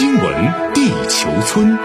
新闻地球村，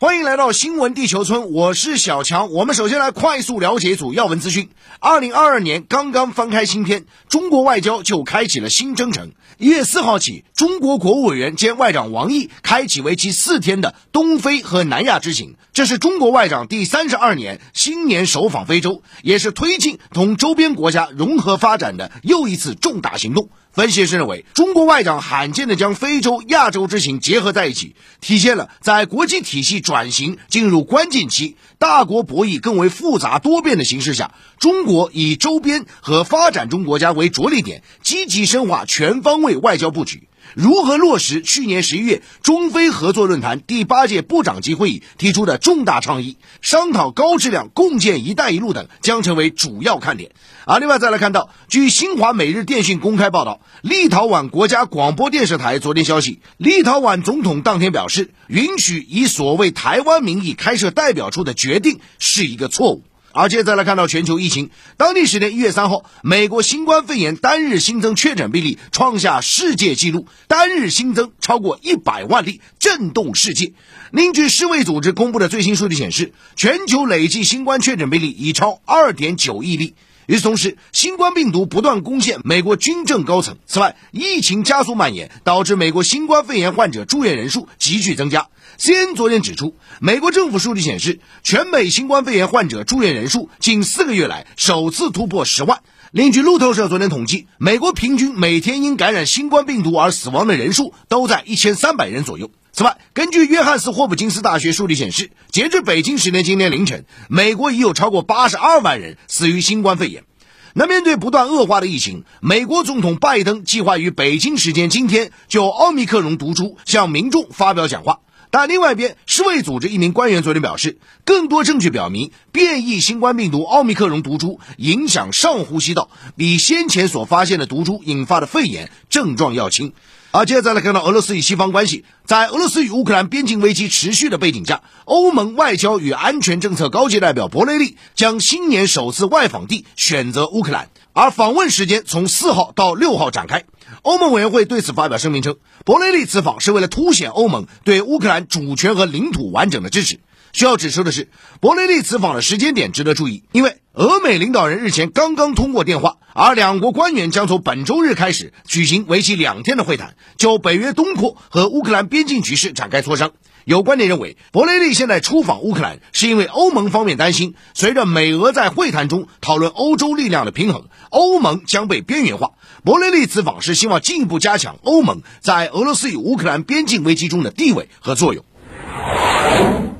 欢迎来到新闻地球村，我是小强。我们首先来快速了解一组要闻资讯。二零二二年刚刚翻开新篇，中国外交就开启了新征程。一月四号起，中国国务委员兼外长王毅开启为期四天的东非和南亚之行，这是中国外长第三十二年新年首访非洲，也是推进同周边国家融合发展的又一次重大行动。分析师认为，中国外长罕见地将非洲、亚洲之行结合在一起，体现了在国际体系转型进入关键期、大国博弈更为复杂多变的形势下，中国以周边和发展中国家为着力点，积极深化全方位外交布局。如何落实去年十一月中非合作论坛第八届部长级会议提出的重大倡议，商讨高质量共建“一带一路”等将成为主要看点。啊，另外再来看到，据新华每日电讯公开报道，立陶宛国家广播电视台昨天消息，立陶宛总统当天表示，允许以所谓台湾名义开设代表处的决定是一个错误。而且再来看到全球疫情，当地时间一月三号，美国新冠肺炎单日新增确诊病例创下世界纪录，单日新增超过一百万例，震动世界。另据世卫组织公布的最新数据显示，全球累计新冠确诊病例已超二点九亿例。与此同时，新冠病毒不断攻陷美国军政高层。此外，疫情加速蔓延，导致美国新冠肺炎患者住院人数急剧增加。CNN 昨天指出，美国政府数据显示，全美新冠肺炎患者住院人数近四个月来首次突破十万。另据路透社昨天统计，美国平均每天因感染新冠病毒而死亡的人数都在一千三百人左右。此外，根据约翰斯霍普金斯大学数据显示，截至北京时间今天凌晨，美国已有超过八十二万人死于新冠肺炎。那面对不断恶化的疫情，美国总统拜登计划于北京时间今天就奥密克戎毒株向民众发表讲话。但另外一边，世卫组织一名官员昨天表示，更多证据表明，变异新冠病毒奥密克戎毒株影响上呼吸道，比先前所发现的毒株引发的肺炎症状要轻。而接着再来看到俄罗斯与西方关系，在俄罗斯与乌克兰边境危机持续的背景下，欧盟外交与安全政策高级代表博雷利将新年首次外访地选择乌克兰，而访问时间从四号到六号展开。欧盟委员会对此发表声明称，伯雷利此访是为了凸显欧盟对乌克兰主权和领土完整的支持。需要指出的是，伯雷利此访的时间点值得注意，因为俄美领导人日前刚刚通过电话，而两国官员将从本周日开始举行为期两天的会谈，就北约东扩和乌克兰边境局势展开磋商。有观点认为，博雷利现在出访乌克兰，是因为欧盟方面担心，随着美俄在会谈中讨论欧洲力量的平衡，欧盟将被边缘化。博雷利此访是希望进一步加强欧盟在俄罗斯与乌克兰边境危机中的地位和作用。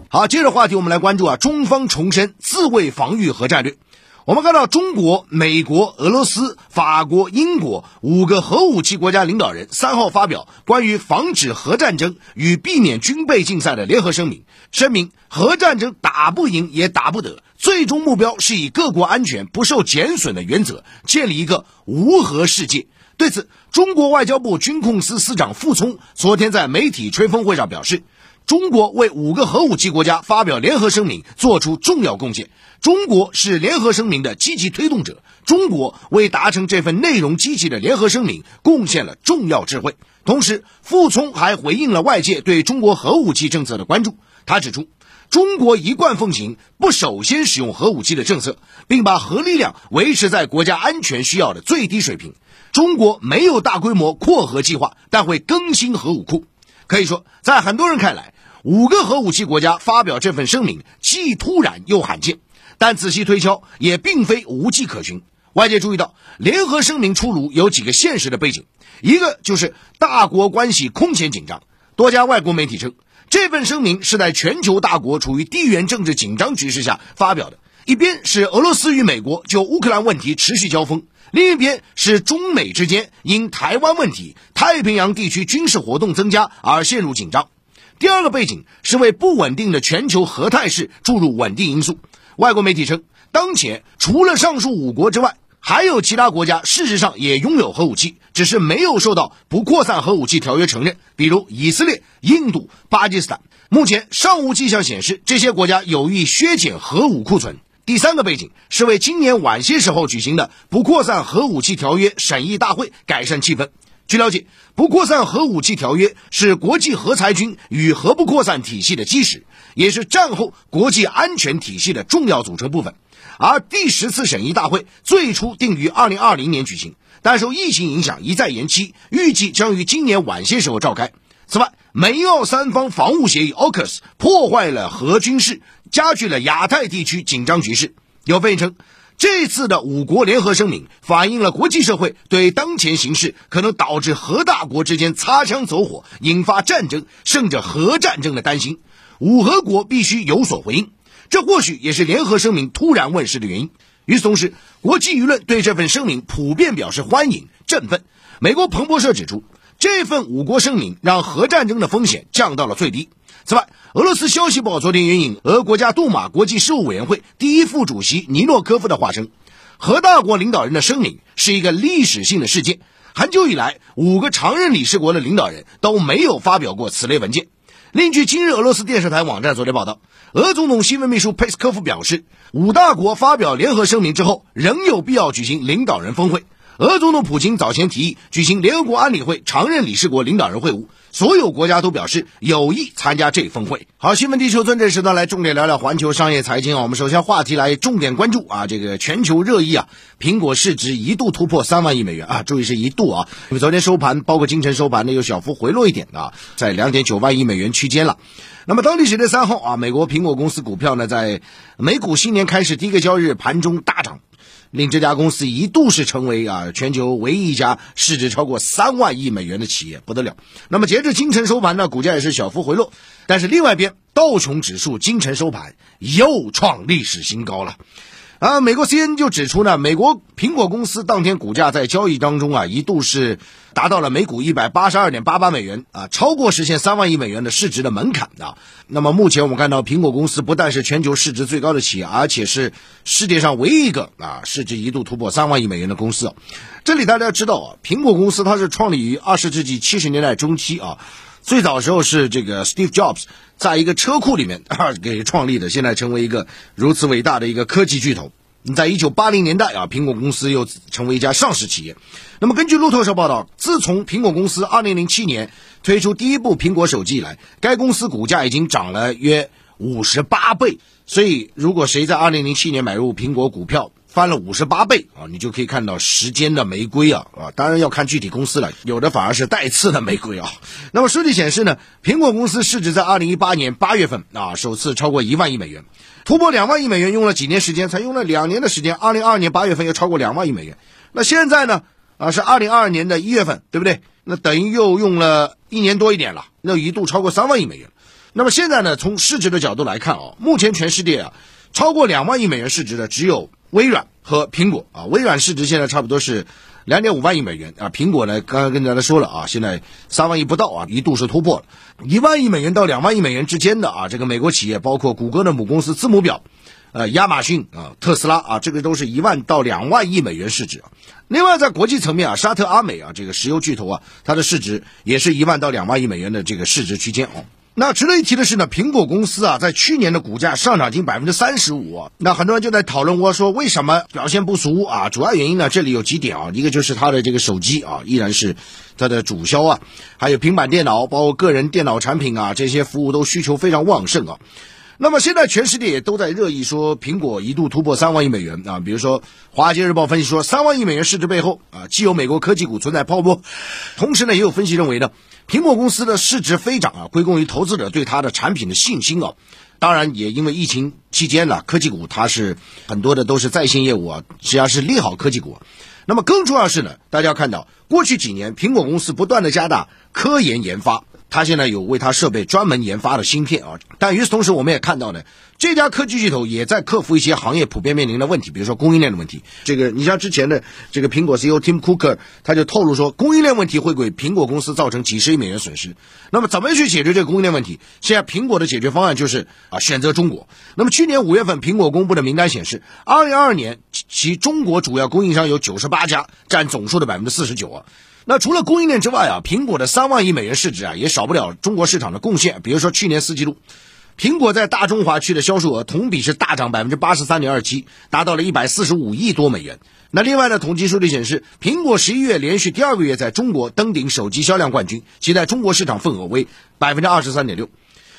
好，接着话题，我们来关注啊，中方重申自卫防御核战略。我们看到，中国、美国、俄罗斯、法国、英国五个核武器国家领导人三号发表关于防止核战争与避免军备竞赛的联合声明，声明核战争打不赢也打不得，最终目标是以各国安全不受减损的原则建立一个无核世界。对此，中国外交部军控司司长傅聪昨天在媒体吹风会上表示。中国为五个核武器国家发表联合声明做出重要贡献，中国是联合声明的积极推动者，中国为达成这份内容积极的联合声明贡献了重要智慧。同时，傅聪还回应了外界对中国核武器政策的关注，他指出，中国一贯奉行不首先使用核武器的政策，并把核力量维持在国家安全需要的最低水平。中国没有大规模扩核计划，但会更新核武库。可以说，在很多人看来，五个核武器国家发表这份声明，既突然又罕见，但仔细推敲也并非无迹可寻。外界注意到，联合声明出炉有几个现实的背景，一个就是大国关系空前紧张。多家外国媒体称，这份声明是在全球大国处于地缘政治紧张局势下发表的。一边是俄罗斯与美国就乌克兰问题持续交锋，另一边是中美之间因台湾问题、太平洋地区军事活动增加而陷入紧张。第二个背景是为不稳定的全球核态势注入稳定因素。外国媒体称，当前除了上述五国之外，还有其他国家事实上也拥有核武器，只是没有受到不扩散核武器条约承认，比如以色列、印度、巴基斯坦。目前尚无迹象显示这些国家有意削减核武库存。第三个背景是为今年晚些时候举行的不扩散核武器条约审议大会改善气氛。据了解，不扩散核武器条约是国际核裁军与核不扩散体系的基石，也是战后国际安全体系的重要组成部分。而第十次审议大会最初定于二零二零年举行，但受疫情影响一再延期，预计将于今年晚些时候召开。此外，美澳三方防务协议 （AUKUS） 破坏了核军事，加剧了亚太地区紧张局势。有分析称。这次的五国联合声明反映了国际社会对当前形势可能导致核大国之间擦枪走火、引发战争甚至核战争的担心。五核国必须有所回应，这或许也是联合声明突然问世的原因。与此同时，国际舆论对这份声明普遍表示欢迎、振奋。美国彭博社指出，这份五国声明让核战争的风险降到了最低。此外，俄罗斯消息报昨天援引俄国家杜马国际事务委员会第一副主席尼诺科夫的话称，核大国领导人的声明是一个历史性的事件。很久以来，五个常任理事国的领导人都没有发表过此类文件。另据今日俄罗斯电视台网站昨天报道，俄总统新闻秘书佩斯科夫表示，五大国发表联合声明之后，仍有必要举行领导人峰会。俄总统普京早前提议举行联合国安理会常任理事国领导人会晤，所有国家都表示有意参加这峰会。好，新闻地球村这时段来重点聊聊环球商业财经啊。我们首先话题来重点关注啊，这个全球热议啊，苹果市值一度突破三万亿美元啊，注意是一度啊，因为昨天收盘包括今晨收盘呢又小幅回落一点啊，在两点九万亿美元区间了。那么当地时间三号啊，美国苹果公司股票呢在美股新年开始第一个交易日盘中大涨。令这家公司一度是成为啊全球唯一一家市值超过三万亿美元的企业，不得了。那么截至今晨收盘呢，股价也是小幅回落。但是另外一边，道琼指数今晨收盘又创历史新高了。啊，美国 C N 就指出呢，美国苹果公司当天股价在交易当中啊，一度是达到了每股一百八十二点八八美元啊，超过实现三万亿美元的市值的门槛啊。那么目前我们看到，苹果公司不但是全球市值最高的企业，而且是世界上唯一一个啊市值一度突破三万亿美元的公司。这里大家知道啊，苹果公司它是创立于二十世纪七十年代中期啊。最早时候是这个 Steve Jobs 在一个车库里面 啊给创立的，现在成为一个如此伟大的一个科技巨头。在一九八零年代啊，苹果公司又成为一家上市企业。那么根据路透社报道，自从苹果公司二零零七年推出第一部苹果手机以来，该公司股价已经涨了约五十八倍。所以，如果谁在二零零七年买入苹果股票，翻了五十八倍啊！你就可以看到时间的玫瑰啊啊！当然要看具体公司了，有的反而是带刺的玫瑰啊。那么数据显示呢，苹果公司市值在二零一八年八月份啊首次超过一万亿美元，突破两万亿美元用了几年时间？才用了两年的时间。二零二二年八月份又超过两万亿美元。那现在呢？啊，是二零二二年的一月份，对不对？那等于又用了一年多一点了，那一度超过三万亿美元。那么现在呢？从市值的角度来看啊，目前全世界啊超过两万亿美元市值的只有。微软和苹果啊，微软市值现在差不多是两点五万亿美元啊，苹果呢刚刚跟大家说了啊，现在三万亿不到啊，一度是突破了一万亿美元到两万亿美元之间的啊，这个美国企业包括谷歌的母公司字母表，呃，亚马逊啊，特斯拉啊，这个都是一万到两万亿美元市值。另外在国际层面啊，沙特阿美啊，这个石油巨头啊，它的市值也是一万到两万亿美元的这个市值区间哦。那值得一提的是呢，苹果公司啊，在去年的股价上涨近百分之三十五。那很多人就在讨论，我说为什么表现不俗啊？主要原因呢，这里有几点啊，一个就是它的这个手机啊，依然是它的主销啊，还有平板电脑，包括个人电脑产品啊，这些服务都需求非常旺盛啊。那么现在全世界也都在热议说，苹果一度突破三万亿美元啊。比如说，《华尔街日报》分析说，三万亿美元市值背后啊，既有美国科技股存在泡沫，同时呢，也有分析认为呢。苹果公司的市值飞涨啊，归功于投资者对它的产品的信心啊。当然，也因为疫情期间呢，科技股它是很多的都是在线业务啊，实际上是利好科技股。那么更重要是呢，大家要看到过去几年苹果公司不断的加大科研研发。他现在有为他设备专门研发的芯片啊，但与此同时，我们也看到呢，这家科技巨头也在克服一些行业普遍面临的问题，比如说供应链的问题。这个你像之前的这个苹果 CEO Tim Cook 他就透露说，供应链问题会给苹果公司造成几十亿美元损失。那么怎么去解决这个供应链问题？现在苹果的解决方案就是啊，选择中国。那么去年五月份，苹果公布的名单显示，二零二二年其中国主要供应商有九十八家，占总数的百分之四十九啊。那除了供应链之外啊，苹果的三万亿美元市值啊，也少不了中国市场的贡献。比如说去年四季度，苹果在大中华区的销售额同比是大涨百分之八十三点二七，达到了一百四十五亿多美元。那另外呢，统计数据显示，苹果十一月连续第二个月在中国登顶手机销量冠军，其在中国市场份额为百分之二十三点六。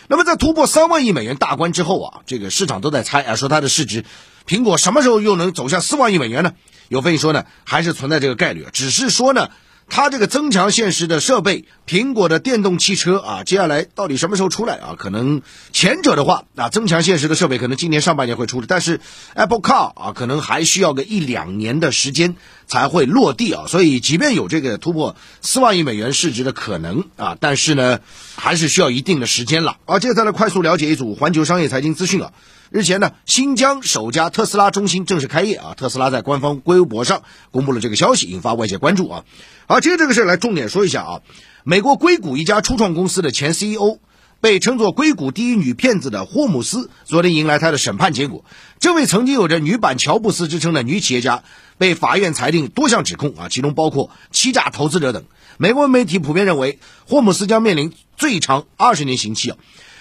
那么在突破三万亿美元大关之后啊，这个市场都在猜啊，说它的市值，苹果什么时候又能走向四万亿美元呢？有分析说呢，还是存在这个概率，只是说呢。它这个增强现实的设备，苹果的电动汽车啊，接下来到底什么时候出来啊？可能前者的话啊，增强现实的设备可能今年上半年会出的，但是 Apple Car 啊，可能还需要个一两年的时间才会落地啊。所以，即便有这个突破四万亿美元市值的可能啊，但是呢，还是需要一定的时间了。啊，接下来快速了解一组环球商业财经资讯啊。日前呢，新疆首家特斯拉中心正式开业啊！特斯拉在官方微博上公布了这个消息，引发外界关注啊。好，接着这个事来重点说一下啊。美国硅谷一家初创公司的前 CEO，被称作硅谷第一女骗子的霍姆斯，昨天迎来他的审判结果。这位曾经有着“女版乔布斯”之称的女企业家，被法院裁定多项指控啊，其中包括欺诈投资者等。美国媒体普遍认为，霍姆斯将面临最长二十年刑期啊。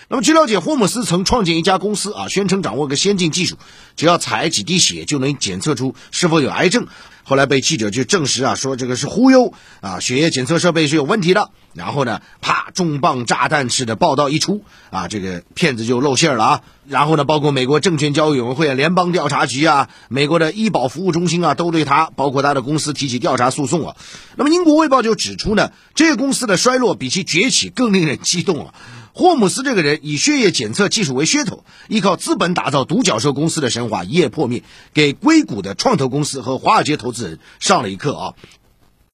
那么据了解，霍姆斯曾创建一家公司啊，宣称掌握个先进技术，只要采几滴血就能检测出是否有癌症。后来被记者就证实啊，说这个是忽悠啊，血液检测设备是有问题的。然后呢，啪，重磅炸弹式的报道一出啊，这个骗子就露馅了啊。然后呢，包括美国证券交易委员会、联邦调查局啊，美国的医保服务中心啊，都对他，包括他的公司提起调查诉讼啊。那么英国卫报就指出呢，这个公司的衰落比其崛起更令人激动啊。霍姆斯这个人以血液检测技术为噱头，依靠资本打造独角兽公司的神话一夜破灭，给硅谷的创投公司和华尔街投资人上了一课啊！